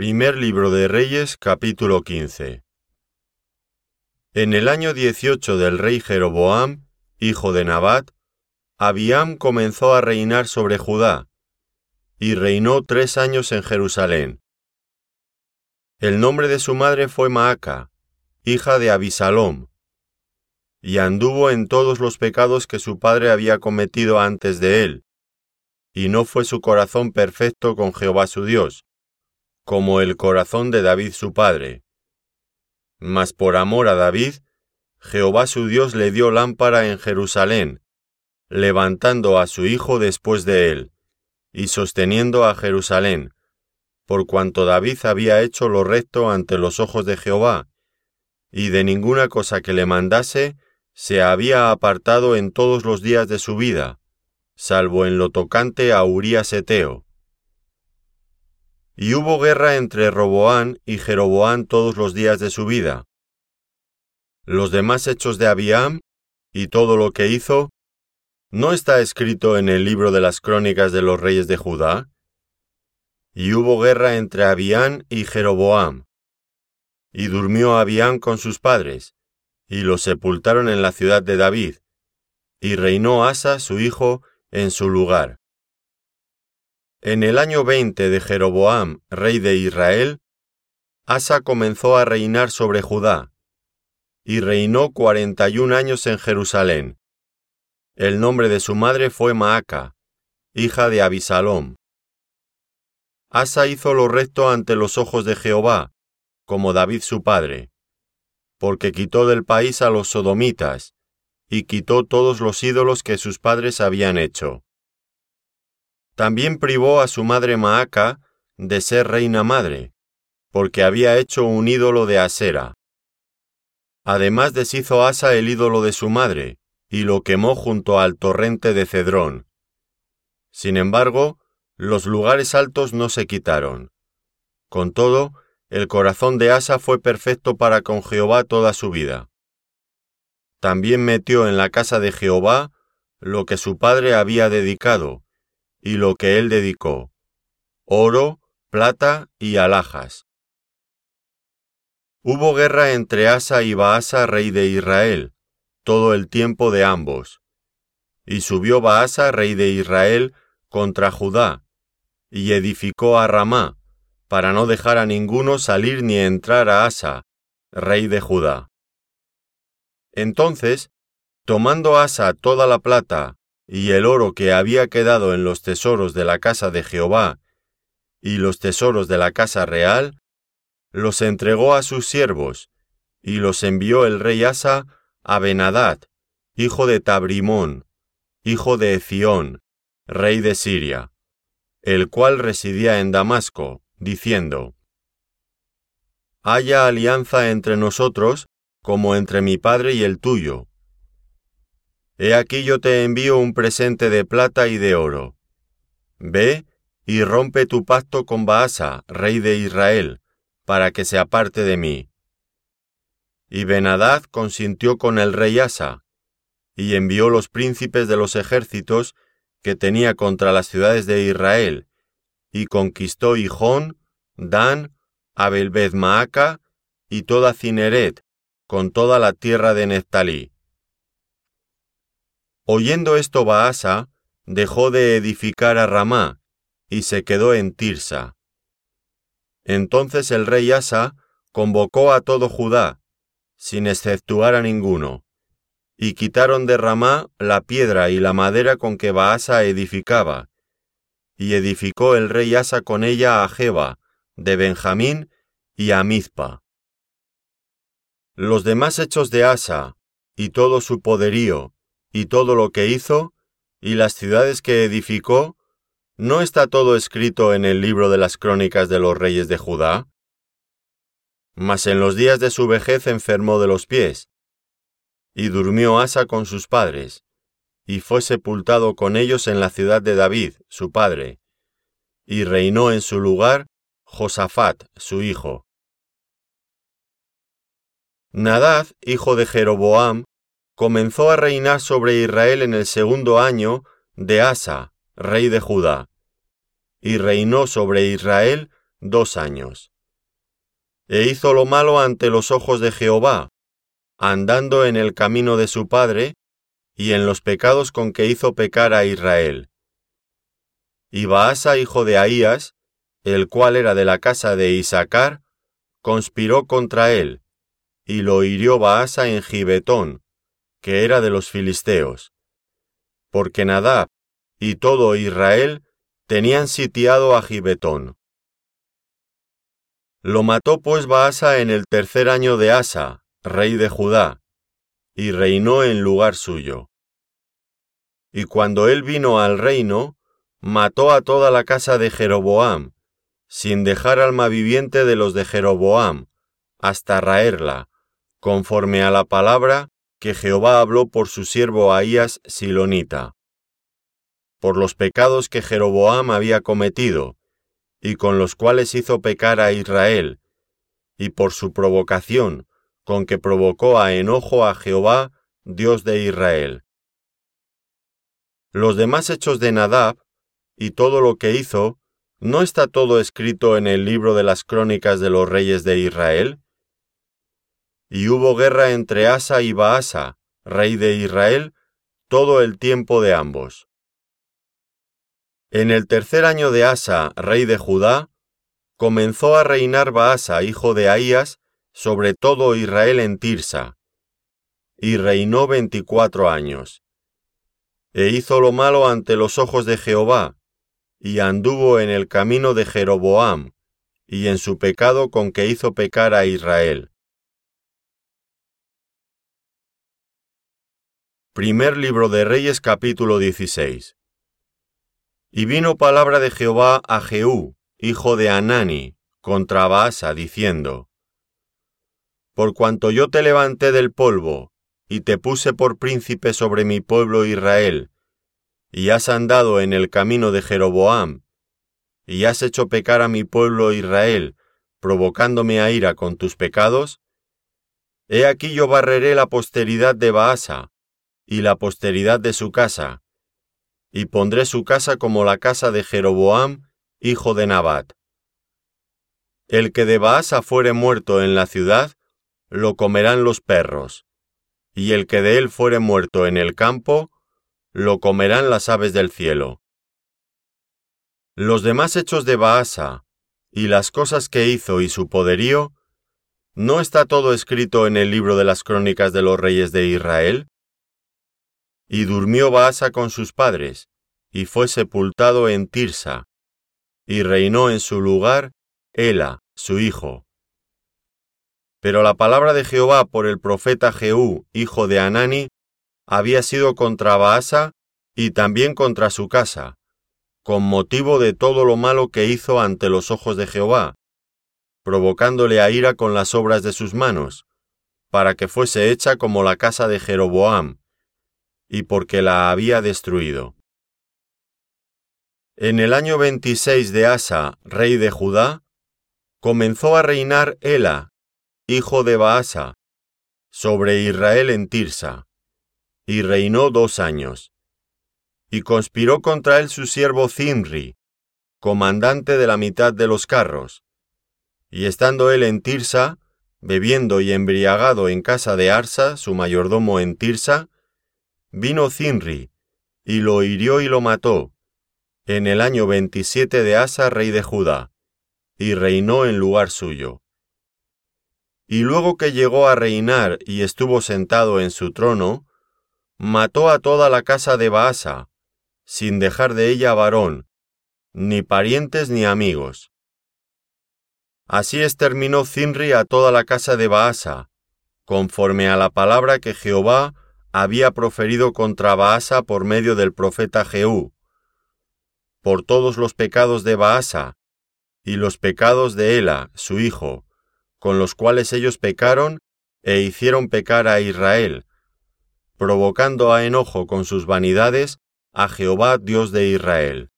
Primer libro de Reyes capítulo 15 En el año 18 del rey Jeroboam, hijo de Nabat, Abiam comenzó a reinar sobre Judá, y reinó tres años en Jerusalén. El nombre de su madre fue Maaca, hija de Abisalom, y anduvo en todos los pecados que su padre había cometido antes de él, y no fue su corazón perfecto con Jehová su Dios como el corazón de David su padre. Mas por amor a David, Jehová su Dios le dio lámpara en Jerusalén, levantando a su hijo después de él, y sosteniendo a Jerusalén, por cuanto David había hecho lo recto ante los ojos de Jehová, y de ninguna cosa que le mandase se había apartado en todos los días de su vida, salvo en lo tocante a Urías Eteo. Y hubo guerra entre Roboán y Jeroboán todos los días de su vida. Los demás hechos de Abiam y todo lo que hizo, ¿no está escrito en el libro de las crónicas de los reyes de Judá? Y hubo guerra entre Abián y Jeroboam. Y durmió Abián con sus padres, y los sepultaron en la ciudad de David, y reinó Asa su hijo en su lugar. En el año veinte de Jeroboam, rey de Israel, Asa comenzó a reinar sobre Judá, y reinó cuarenta y un años en Jerusalén. El nombre de su madre fue Maaca, hija de Abisalom. Asa hizo lo recto ante los ojos de Jehová, como David su padre, porque quitó del país a los sodomitas, y quitó todos los ídolos que sus padres habían hecho. También privó a su madre Maaca de ser reina madre, porque había hecho un ídolo de Asera. Además deshizo Asa el ídolo de su madre, y lo quemó junto al torrente de Cedrón. Sin embargo, los lugares altos no se quitaron. Con todo, el corazón de Asa fue perfecto para con Jehová toda su vida. También metió en la casa de Jehová lo que su padre había dedicado, y lo que él dedicó, oro, plata y alhajas. Hubo guerra entre Asa y Baasa, rey de Israel, todo el tiempo de ambos. Y subió Baasa, rey de Israel, contra Judá, y edificó a Ramá, para no dejar a ninguno salir ni entrar a Asa, rey de Judá. Entonces, tomando Asa toda la plata y el oro que había quedado en los tesoros de la casa de Jehová y los tesoros de la casa real, los entregó a sus siervos, y los envió el rey Asa a Benadad, hijo de Tabrimón, hijo de Ezión, rey de Siria, el cual residía en Damasco, diciendo, Haya alianza entre nosotros como entre mi padre y el tuyo, He aquí yo te envío un presente de plata y de oro. Ve y rompe tu pacto con Baasa, rey de Israel, para que se aparte de mí. Y Benadad consintió con el rey Asa, y envió los príncipes de los ejércitos que tenía contra las ciudades de Israel, y conquistó Hijón, Dan, Abelbezmaaca y toda Cineret, con toda la tierra de Neftalí. Oyendo esto Baasa, dejó de edificar a Ramá, y se quedó en Tirsa. Entonces el rey Asa convocó a todo Judá, sin exceptuar a ninguno, y quitaron de Ramá la piedra y la madera con que Baasa edificaba, y edificó el rey Asa con ella a Jeba, de Benjamín y a Mizpa. Los demás hechos de Asa, y todo su poderío, y todo lo que hizo, y las ciudades que edificó, ¿no está todo escrito en el libro de las crónicas de los reyes de Judá? Mas en los días de su vejez enfermó de los pies, y durmió Asa con sus padres, y fue sepultado con ellos en la ciudad de David, su padre, y reinó en su lugar Josafat, su hijo. Nadad, hijo de Jeroboam, comenzó a reinar sobre Israel en el segundo año de Asa, rey de Judá, y reinó sobre Israel dos años. E hizo lo malo ante los ojos de Jehová, andando en el camino de su padre, y en los pecados con que hizo pecar a Israel. Y Baasa, hijo de Ahías, el cual era de la casa de Isaacar, conspiró contra él, y lo hirió Baasa en Gibetón, que era de los filisteos. Porque Nadab y todo Israel tenían sitiado a Gibetón. Lo mató pues Baasa en el tercer año de Asa, rey de Judá, y reinó en lugar suyo. Y cuando él vino al reino, mató a toda la casa de Jeroboam, sin dejar alma viviente de los de Jeroboam, hasta raerla, conforme a la palabra que Jehová habló por su siervo Ahías Silonita. Por los pecados que Jeroboam había cometido, y con los cuales hizo pecar a Israel, y por su provocación, con que provocó a enojo a Jehová, Dios de Israel. Los demás hechos de Nadab, y todo lo que hizo, ¿no está todo escrito en el libro de las crónicas de los reyes de Israel? Y hubo guerra entre Asa y Baasa, rey de Israel, todo el tiempo de ambos. En el tercer año de Asa, rey de Judá, comenzó a reinar Baasa, hijo de Ahías, sobre todo Israel en Tirsa, y reinó veinticuatro años e hizo lo malo ante los ojos de Jehová, y anduvo en el camino de Jeroboam, y en su pecado con que hizo pecar a Israel. Primer libro de Reyes capítulo 16 Y vino palabra de Jehová a Jehú, hijo de Anani, contra Baasa, diciendo, Por cuanto yo te levanté del polvo, y te puse por príncipe sobre mi pueblo Israel, y has andado en el camino de Jeroboam, y has hecho pecar a mi pueblo Israel, provocándome a ira con tus pecados, he aquí yo barreré la posteridad de Baasa, y la posteridad de su casa, y pondré su casa como la casa de Jeroboam, hijo de Nabat. El que de Baasa fuere muerto en la ciudad, lo comerán los perros y el que de él fuere muerto en el campo, lo comerán las aves del cielo. Los demás hechos de Baasa, y las cosas que hizo y su poderío, ¿no está todo escrito en el libro de las crónicas de los reyes de Israel? Y durmió Baasa con sus padres, y fue sepultado en Tirsa, y reinó en su lugar Ela, su hijo. Pero la palabra de Jehová por el profeta Jehú, hijo de Anani, había sido contra Baasa y también contra su casa, con motivo de todo lo malo que hizo ante los ojos de Jehová, provocándole a ira con las obras de sus manos, para que fuese hecha como la casa de Jeroboam, y porque la había destruido. En el año 26 de Asa, rey de Judá, comenzó a reinar Ela, hijo de Baasa, sobre Israel en Tirsa, y reinó dos años. Y conspiró contra él su siervo Zimri, comandante de la mitad de los carros. Y estando él en Tirsa, bebiendo y embriagado en casa de Arsa, su mayordomo en Tirsa, vino Zimri, y lo hirió y lo mató, en el año veintisiete de Asa, rey de Judá, y reinó en lugar suyo. Y luego que llegó a reinar y estuvo sentado en su trono, mató a toda la casa de Baasa, sin dejar de ella varón, ni parientes ni amigos. Así exterminó Zinri a toda la casa de Baasa, conforme a la palabra que Jehová había proferido contra Baasa por medio del profeta Jehú, por todos los pecados de Baasa, y los pecados de Ela, su hijo, con los cuales ellos pecaron e hicieron pecar a Israel, provocando a enojo con sus vanidades a Jehová Dios de Israel.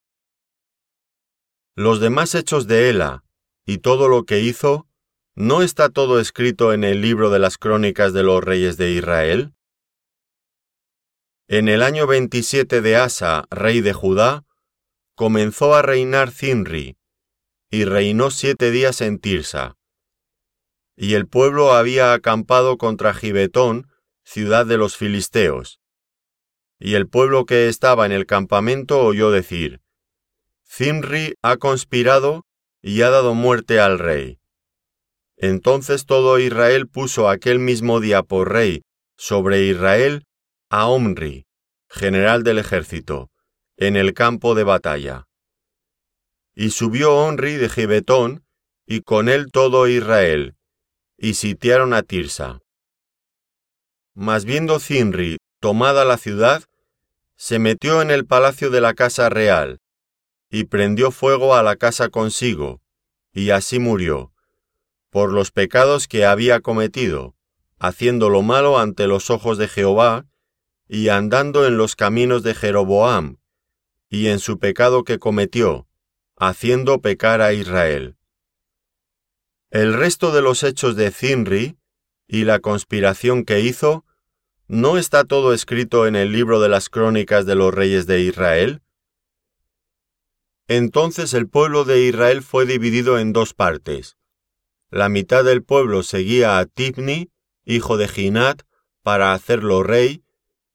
Los demás hechos de Ela y todo lo que hizo, ¿no está todo escrito en el libro de las crónicas de los reyes de Israel? En el año 27 de Asa, rey de Judá, comenzó a reinar Zinri, y reinó siete días en Tirsa. Y el pueblo había acampado contra Gibetón, ciudad de los filisteos. Y el pueblo que estaba en el campamento oyó decir, Zimri ha conspirado y ha dado muerte al rey. Entonces todo Israel puso aquel mismo día por rey sobre Israel a Omri, general del ejército, en el campo de batalla. Y subió Omri de Gibetón, y con él todo Israel, y sitiaron a Tirsa. Mas viendo Zimri tomada la ciudad, se metió en el palacio de la casa real, y prendió fuego a la casa consigo, y así murió, por los pecados que había cometido, haciendo lo malo ante los ojos de Jehová, y andando en los caminos de Jeroboam, y en su pecado que cometió, haciendo pecar a Israel. El resto de los hechos de Zinri y la conspiración que hizo, ¿no está todo escrito en el libro de las crónicas de los reyes de Israel? Entonces el pueblo de Israel fue dividido en dos partes. La mitad del pueblo seguía a Tibni, hijo de Ginat, para hacerlo rey,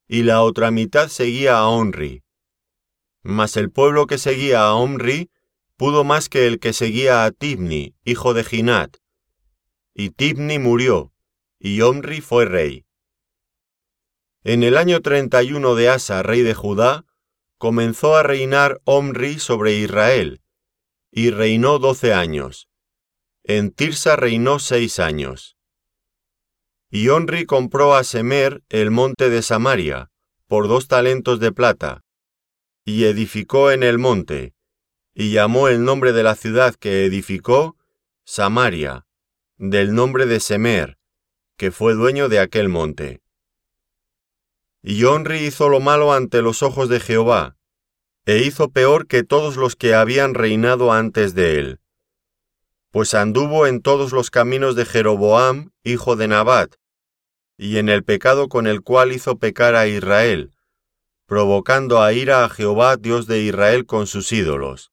y la otra mitad seguía a Onri. Mas el pueblo que seguía a Omri pudo más que el que seguía a Tibni, hijo de Ginat. Y Tibni murió, y Omri fue rey. En el año 31 de Asa, rey de Judá, comenzó a reinar Omri sobre Israel, y reinó doce años. En Tirsa reinó seis años. Y Omri compró a Semer el monte de Samaria, por dos talentos de plata, y edificó en el monte, y llamó el nombre de la ciudad que edificó Samaria, del nombre de Semer, que fue dueño de aquel monte. Y Onri hizo lo malo ante los ojos de Jehová, e hizo peor que todos los que habían reinado antes de él, pues anduvo en todos los caminos de Jeroboam, hijo de Nabat, y en el pecado con el cual hizo pecar a Israel, provocando a ira a Jehová Dios de Israel con sus ídolos.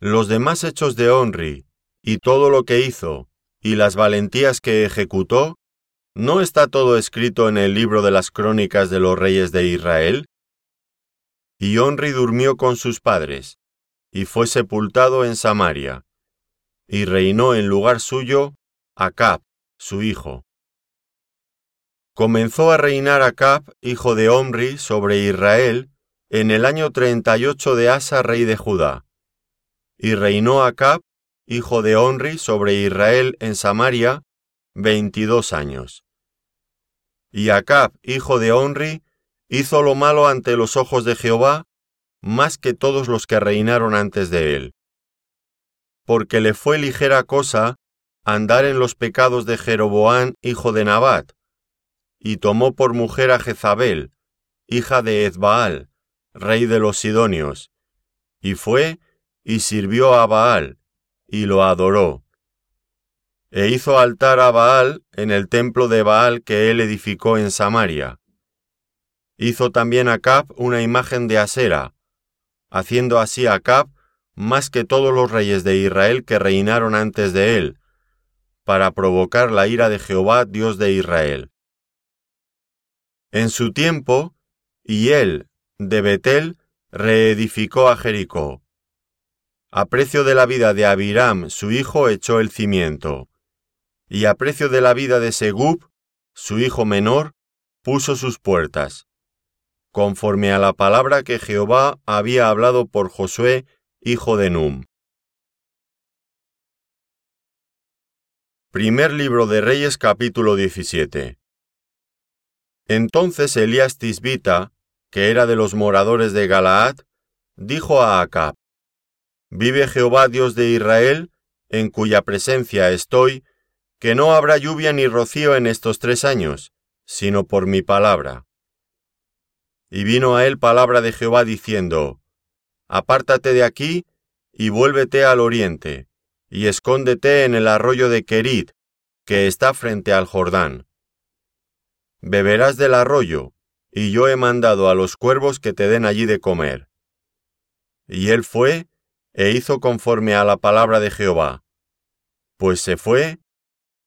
Los demás hechos de Onri, y todo lo que hizo, y las valentías que ejecutó, ¿no está todo escrito en el libro de las crónicas de los reyes de Israel? Y Onri durmió con sus padres, y fue sepultado en Samaria, y reinó en lugar suyo Acab, su hijo. Comenzó a reinar Acab, hijo de Omri, sobre Israel, en el año 38 de Asa, rey de Judá y reinó Acab, hijo de Onri, sobre Israel en Samaria, veintidós años. Y Acab, hijo de Onri, hizo lo malo ante los ojos de Jehová, más que todos los que reinaron antes de él. Porque le fue ligera cosa andar en los pecados de Jeroboán, hijo de Nabat, y tomó por mujer a Jezabel, hija de Ezbaal, rey de los Sidonios, y fue y sirvió a Baal, y lo adoró. E hizo altar a Baal en el templo de Baal que él edificó en Samaria. Hizo también a Acab una imagen de Asera, haciendo así a Acab más que todos los reyes de Israel que reinaron antes de él, para provocar la ira de Jehová, Dios de Israel. En su tiempo, y él, de Betel, reedificó a Jericó a precio de la vida de Abiram, su hijo, echó el cimiento. Y a precio de la vida de Segub, su hijo menor, puso sus puertas. Conforme a la palabra que Jehová había hablado por Josué, hijo de Num. Primer libro de Reyes capítulo 17. Entonces Elías Tisbita, que era de los moradores de Galaad, dijo a Acab, Vive Jehová Dios de Israel, en cuya presencia estoy, que no habrá lluvia ni rocío en estos tres años, sino por mi palabra. Y vino a él palabra de Jehová diciendo, Apártate de aquí y vuélvete al oriente, y escóndete en el arroyo de Querit, que está frente al Jordán. Beberás del arroyo, y yo he mandado a los cuervos que te den allí de comer. Y él fue e hizo conforme a la palabra de Jehová. Pues se fue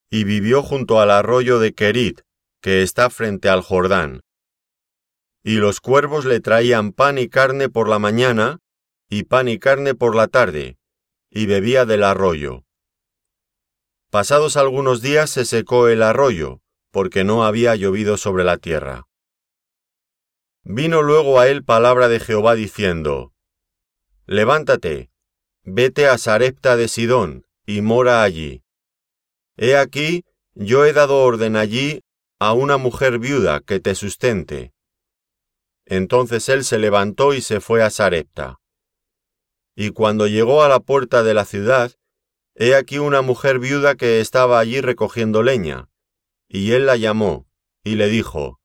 y vivió junto al arroyo de Kerit, que está frente al Jordán. Y los cuervos le traían pan y carne por la mañana, y pan y carne por la tarde, y bebía del arroyo. Pasados algunos días se secó el arroyo, porque no había llovido sobre la tierra. Vino luego a él palabra de Jehová diciendo, Levántate, vete a Sarepta de Sidón, y mora allí. He aquí, yo he dado orden allí a una mujer viuda que te sustente. Entonces él se levantó y se fue a Sarepta. Y cuando llegó a la puerta de la ciudad, he aquí una mujer viuda que estaba allí recogiendo leña. Y él la llamó, y le dijo,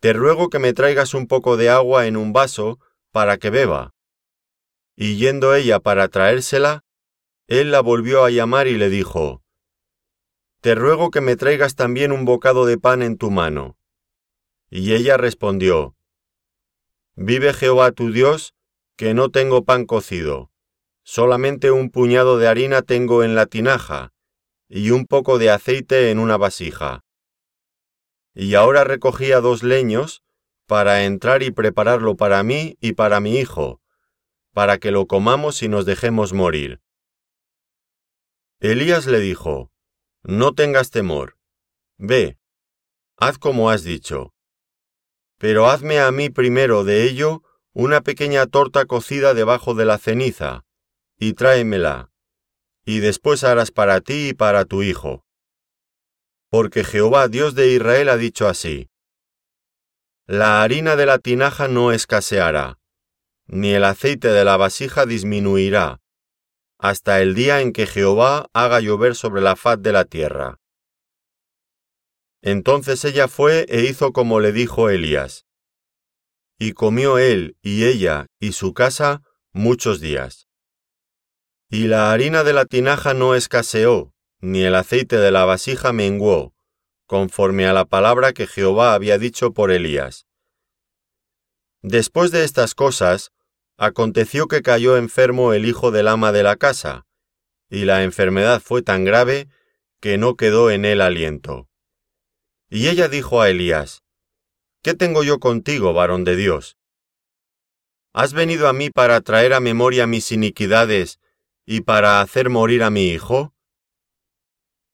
Te ruego que me traigas un poco de agua en un vaso para que beba. Y yendo ella para traérsela, él la volvió a llamar y le dijo, Te ruego que me traigas también un bocado de pan en tu mano. Y ella respondió, Vive Jehová tu Dios, que no tengo pan cocido, solamente un puñado de harina tengo en la tinaja, y un poco de aceite en una vasija. Y ahora recogía dos leños, para entrar y prepararlo para mí y para mi hijo, para que lo comamos y nos dejemos morir. Elías le dijo, No tengas temor, ve, haz como has dicho. Pero hazme a mí primero de ello una pequeña torta cocida debajo de la ceniza, y tráemela, y después harás para ti y para tu hijo. Porque Jehová Dios de Israel ha dicho así, La harina de la tinaja no escaseará, ni el aceite de la vasija disminuirá, hasta el día en que Jehová haga llover sobre la faz de la tierra. Entonces ella fue e hizo como le dijo Elías. Y comió él y ella y su casa muchos días. Y la harina de la tinaja no escaseó, ni el aceite de la vasija menguó, conforme a la palabra que Jehová había dicho por Elías. Después de estas cosas, aconteció que cayó enfermo el hijo del ama de la casa, y la enfermedad fue tan grave que no quedó en él aliento. Y ella dijo a Elías, ¿Qué tengo yo contigo, varón de Dios? ¿Has venido a mí para traer a memoria mis iniquidades y para hacer morir a mi hijo?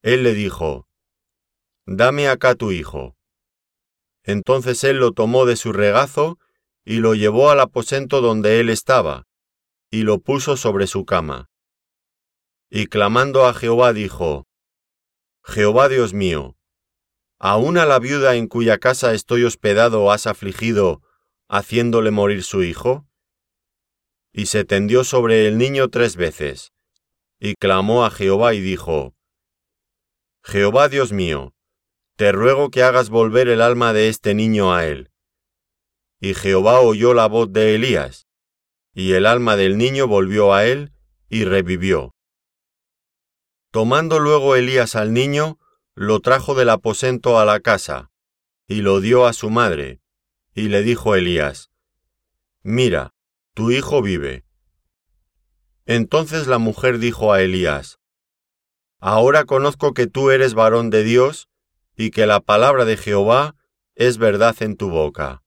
Él le dijo, Dame acá tu hijo. Entonces él lo tomó de su regazo y lo llevó al aposento donde él estaba, y lo puso sobre su cama. Y clamando a Jehová dijo, Jehová Dios mío, ¿aún a la viuda en cuya casa estoy hospedado has afligido, haciéndole morir su hijo? Y se tendió sobre el niño tres veces, y clamó a Jehová y dijo, Jehová Dios mío, te ruego que hagas volver el alma de este niño a él y Jehová oyó la voz de Elías, y el alma del niño volvió a él, y revivió. Tomando luego Elías al niño, lo trajo del aposento a la casa, y lo dio a su madre, y le dijo Elías, Mira, tu hijo vive. Entonces la mujer dijo a Elías, Ahora conozco que tú eres varón de Dios, y que la palabra de Jehová es verdad en tu boca.